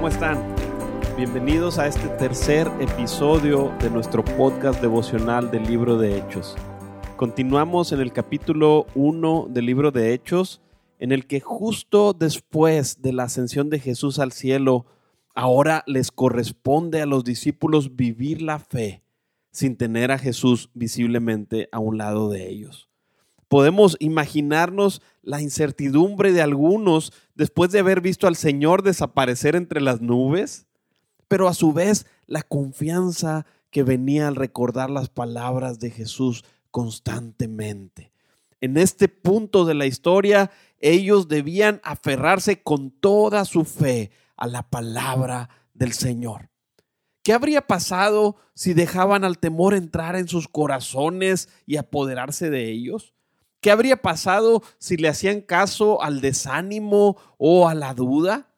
¿Cómo están? Bienvenidos a este tercer episodio de nuestro podcast devocional del libro de Hechos. Continuamos en el capítulo 1 del libro de Hechos, en el que justo después de la ascensión de Jesús al cielo, ahora les corresponde a los discípulos vivir la fe sin tener a Jesús visiblemente a un lado de ellos. Podemos imaginarnos la incertidumbre de algunos después de haber visto al Señor desaparecer entre las nubes, pero a su vez la confianza que venía al recordar las palabras de Jesús constantemente. En este punto de la historia, ellos debían aferrarse con toda su fe a la palabra del Señor. ¿Qué habría pasado si dejaban al temor entrar en sus corazones y apoderarse de ellos? ¿Qué habría pasado si le hacían caso al desánimo o a la duda?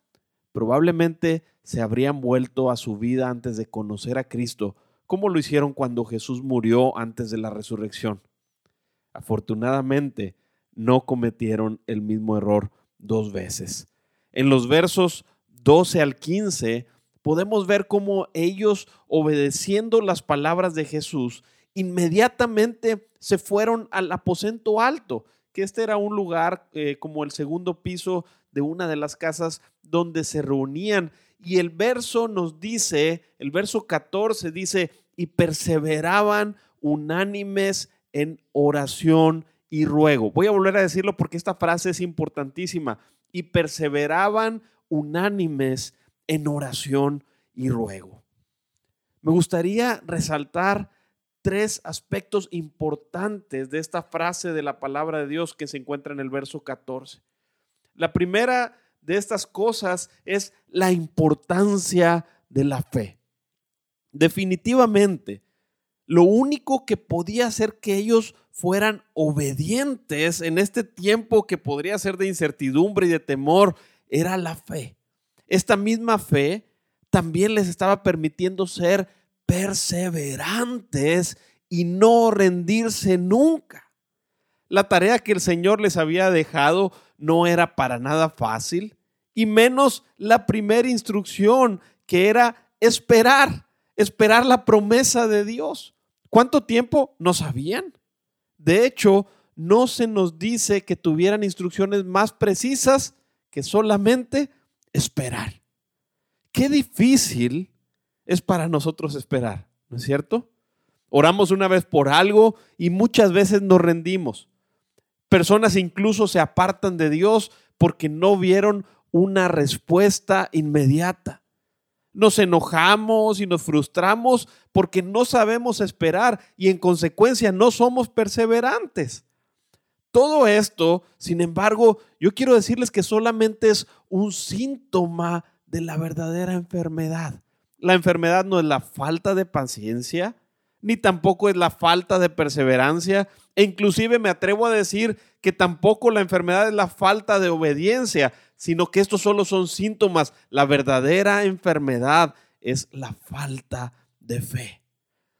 Probablemente se habrían vuelto a su vida antes de conocer a Cristo, como lo hicieron cuando Jesús murió antes de la resurrección. Afortunadamente, no cometieron el mismo error dos veces. En los versos 12 al 15 podemos ver cómo ellos, obedeciendo las palabras de Jesús, inmediatamente se fueron al aposento alto, que este era un lugar eh, como el segundo piso de una de las casas donde se reunían. Y el verso nos dice, el verso 14 dice, y perseveraban unánimes en oración y ruego. Voy a volver a decirlo porque esta frase es importantísima. Y perseveraban unánimes en oración y ruego. Me gustaría resaltar tres aspectos importantes de esta frase de la palabra de Dios que se encuentra en el verso 14. La primera de estas cosas es la importancia de la fe. Definitivamente, lo único que podía hacer que ellos fueran obedientes en este tiempo que podría ser de incertidumbre y de temor era la fe. Esta misma fe también les estaba permitiendo ser perseverantes y no rendirse nunca. La tarea que el Señor les había dejado no era para nada fácil, y menos la primera instrucción, que era esperar, esperar la promesa de Dios. ¿Cuánto tiempo? No sabían. De hecho, no se nos dice que tuvieran instrucciones más precisas que solamente esperar. Qué difícil es para nosotros esperar, ¿no es cierto? Oramos una vez por algo y muchas veces nos rendimos. Personas incluso se apartan de Dios porque no vieron una respuesta inmediata. Nos enojamos y nos frustramos porque no sabemos esperar y en consecuencia no somos perseverantes. Todo esto, sin embargo, yo quiero decirles que solamente es un síntoma de la verdadera enfermedad. La enfermedad no es la falta de paciencia, ni tampoco es la falta de perseverancia, e inclusive me atrevo a decir que tampoco la enfermedad es la falta de obediencia, sino que estos solo son síntomas. La verdadera enfermedad es la falta de fe.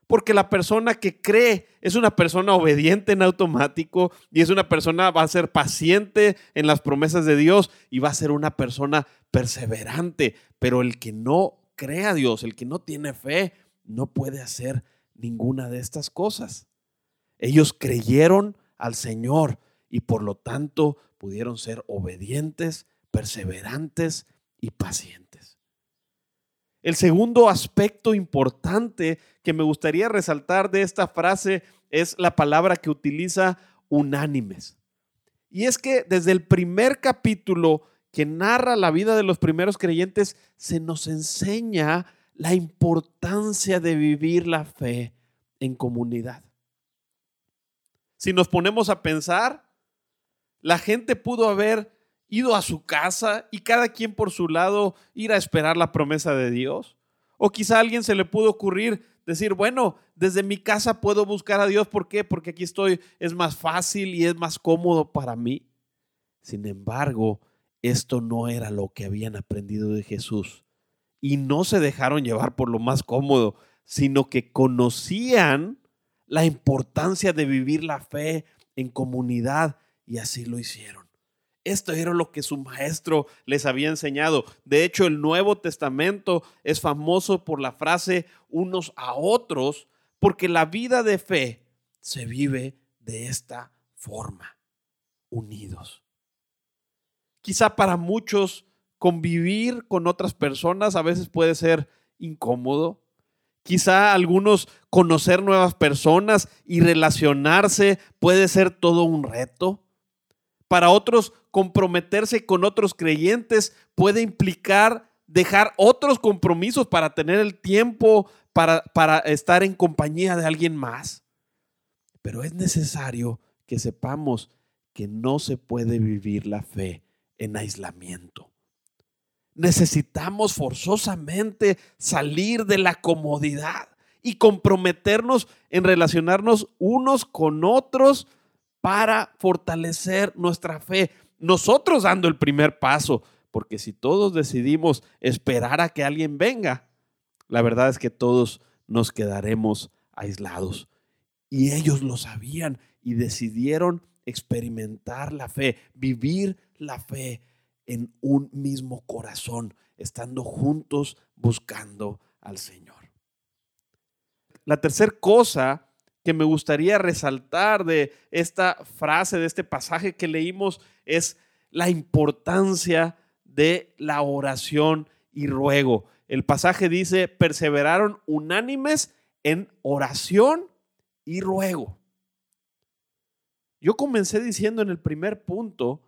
Porque la persona que cree es una persona obediente en automático y es una persona, va a ser paciente en las promesas de Dios y va a ser una persona perseverante. Pero el que no cree a Dios, el que no tiene fe, no puede hacer ninguna de estas cosas. Ellos creyeron al Señor y por lo tanto pudieron ser obedientes, perseverantes y pacientes. El segundo aspecto importante que me gustaría resaltar de esta frase es la palabra que utiliza unánimes. Y es que desde el primer capítulo que narra la vida de los primeros creyentes, se nos enseña la importancia de vivir la fe en comunidad. Si nos ponemos a pensar, la gente pudo haber ido a su casa y cada quien por su lado ir a esperar la promesa de Dios? O quizá a alguien se le pudo ocurrir decir, bueno, desde mi casa puedo buscar a Dios. ¿Por qué? Porque aquí estoy, es más fácil y es más cómodo para mí. Sin embargo, esto no era lo que habían aprendido de Jesús. Y no se dejaron llevar por lo más cómodo, sino que conocían la importancia de vivir la fe en comunidad y así lo hicieron. Esto era lo que su maestro les había enseñado. De hecho, el Nuevo Testamento es famoso por la frase unos a otros, porque la vida de fe se vive de esta forma, unidos. Quizá para muchos convivir con otras personas a veces puede ser incómodo. Quizá algunos conocer nuevas personas y relacionarse puede ser todo un reto. Para otros, comprometerse con otros creyentes puede implicar dejar otros compromisos para tener el tiempo para, para estar en compañía de alguien más. Pero es necesario que sepamos que no se puede vivir la fe en aislamiento. Necesitamos forzosamente salir de la comodidad y comprometernos en relacionarnos unos con otros para fortalecer nuestra fe. Nosotros dando el primer paso, porque si todos decidimos esperar a que alguien venga, la verdad es que todos nos quedaremos aislados. Y ellos lo sabían y decidieron experimentar la fe, vivir la fe en un mismo corazón, estando juntos buscando al Señor. La tercera cosa que me gustaría resaltar de esta frase, de este pasaje que leímos, es la importancia de la oración y ruego. El pasaje dice, perseveraron unánimes en oración y ruego. Yo comencé diciendo en el primer punto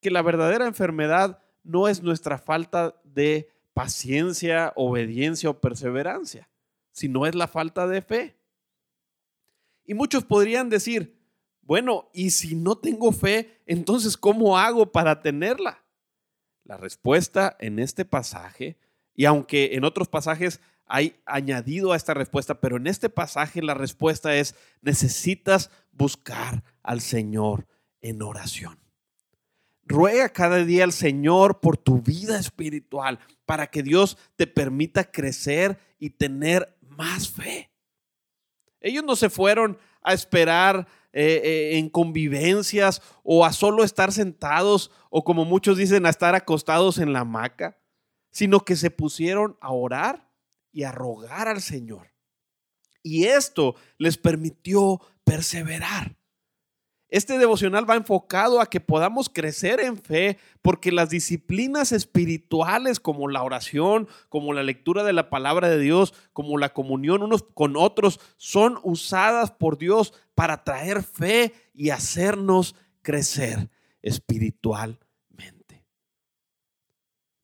que la verdadera enfermedad no es nuestra falta de paciencia, obediencia o perseverancia, sino es la falta de fe. Y muchos podrían decir, bueno, y si no tengo fe, entonces ¿cómo hago para tenerla? La respuesta en este pasaje, y aunque en otros pasajes hay añadido a esta respuesta, pero en este pasaje la respuesta es, necesitas buscar al Señor en oración. Ruega cada día al Señor por tu vida espiritual para que Dios te permita crecer y tener más fe. Ellos no se fueron a esperar eh, eh, en convivencias o a solo estar sentados o como muchos dicen a estar acostados en la hamaca, sino que se pusieron a orar y a rogar al Señor. Y esto les permitió perseverar. Este devocional va enfocado a que podamos crecer en fe porque las disciplinas espirituales como la oración, como la lectura de la palabra de Dios, como la comunión unos con otros, son usadas por Dios para traer fe y hacernos crecer espiritualmente.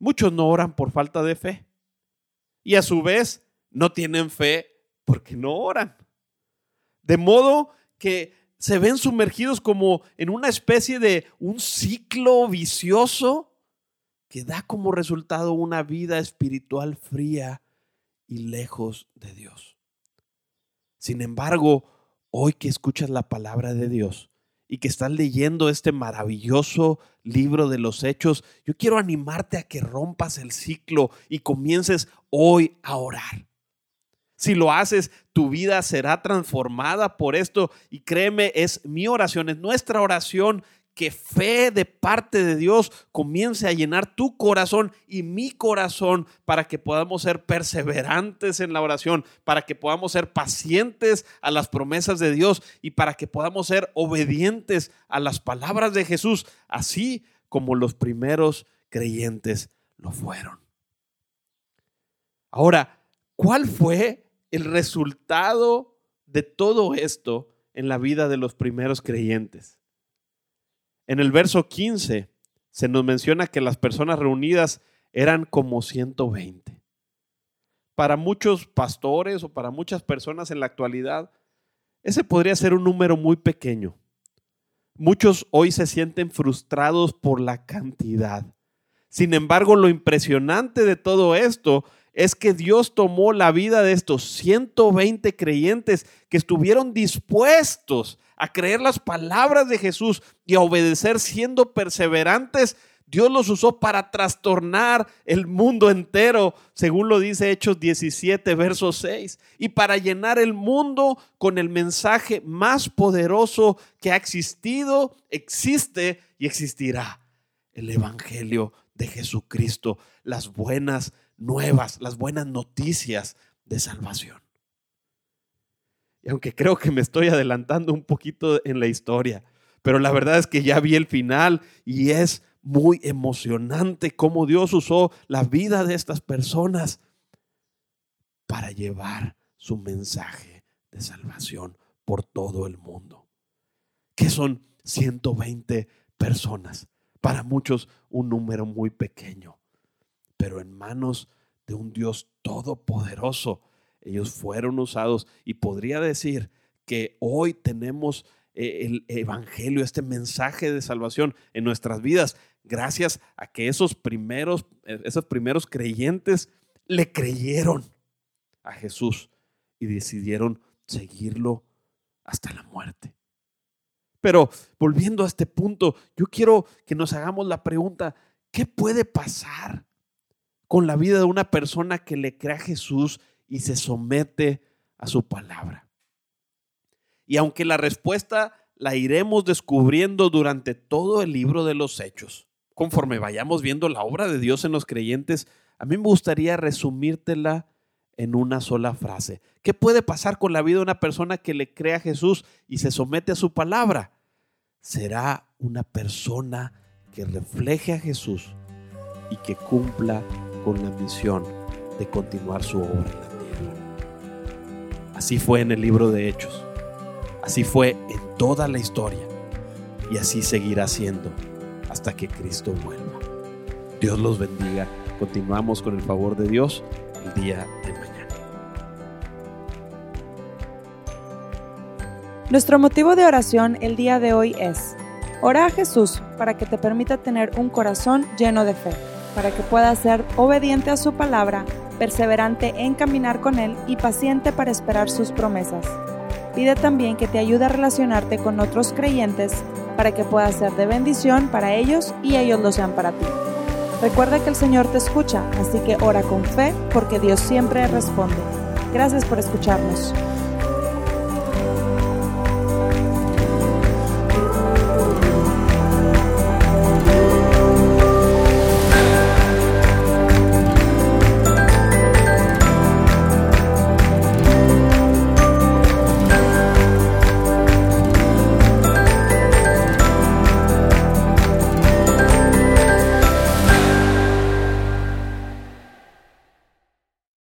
Muchos no oran por falta de fe y a su vez no tienen fe porque no oran. De modo que se ven sumergidos como en una especie de un ciclo vicioso que da como resultado una vida espiritual fría y lejos de Dios. Sin embargo, hoy que escuchas la palabra de Dios y que estás leyendo este maravilloso libro de los hechos, yo quiero animarte a que rompas el ciclo y comiences hoy a orar. Si lo haces, tu vida será transformada por esto. Y créeme, es mi oración, es nuestra oración que fe de parte de Dios comience a llenar tu corazón y mi corazón para que podamos ser perseverantes en la oración, para que podamos ser pacientes a las promesas de Dios y para que podamos ser obedientes a las palabras de Jesús, así como los primeros creyentes lo fueron. Ahora, ¿cuál fue el resultado de todo esto en la vida de los primeros creyentes. En el verso 15 se nos menciona que las personas reunidas eran como 120. Para muchos pastores o para muchas personas en la actualidad, ese podría ser un número muy pequeño. Muchos hoy se sienten frustrados por la cantidad. Sin embargo, lo impresionante de todo esto es que Dios tomó la vida de estos 120 creyentes que estuvieron dispuestos a creer las palabras de Jesús y a obedecer siendo perseverantes. Dios los usó para trastornar el mundo entero, según lo dice Hechos 17, verso 6, y para llenar el mundo con el mensaje más poderoso que ha existido, existe y existirá, el Evangelio de Jesucristo, las buenas nuevas, las buenas noticias de salvación. Y aunque creo que me estoy adelantando un poquito en la historia, pero la verdad es que ya vi el final y es muy emocionante cómo Dios usó la vida de estas personas para llevar su mensaje de salvación por todo el mundo. Que son 120 personas, para muchos un número muy pequeño, pero en manos de un Dios todopoderoso, ellos fueron usados y podría decir que hoy tenemos eh, el evangelio, este mensaje de salvación en nuestras vidas, gracias a que esos primeros, esos primeros creyentes le creyeron a Jesús y decidieron seguirlo hasta la muerte. Pero volviendo a este punto, yo quiero que nos hagamos la pregunta, ¿qué puede pasar con la vida de una persona que le cree a Jesús y se somete a su palabra? Y aunque la respuesta la iremos descubriendo durante todo el libro de los hechos, conforme vayamos viendo la obra de Dios en los creyentes, a mí me gustaría resumírtela en una sola frase. ¿Qué puede pasar con la vida de una persona que le cree a Jesús y se somete a su palabra? Será una persona que refleje a Jesús y que cumpla con la misión de continuar su obra. Así fue en el libro de Hechos. Así fue en toda la historia. Y así seguirá siendo hasta que Cristo vuelva. Dios los bendiga. Continuamos con el favor de Dios el día de mañana. Nuestro motivo de oración el día de hoy es, ora a Jesús para que te permita tener un corazón lleno de fe, para que puedas ser obediente a su palabra, perseverante en caminar con Él y paciente para esperar sus promesas. Pide también que te ayude a relacionarte con otros creyentes para que puedas ser de bendición para ellos y ellos lo sean para ti. Recuerda que el Señor te escucha, así que ora con fe porque Dios siempre responde. Gracias por escucharnos.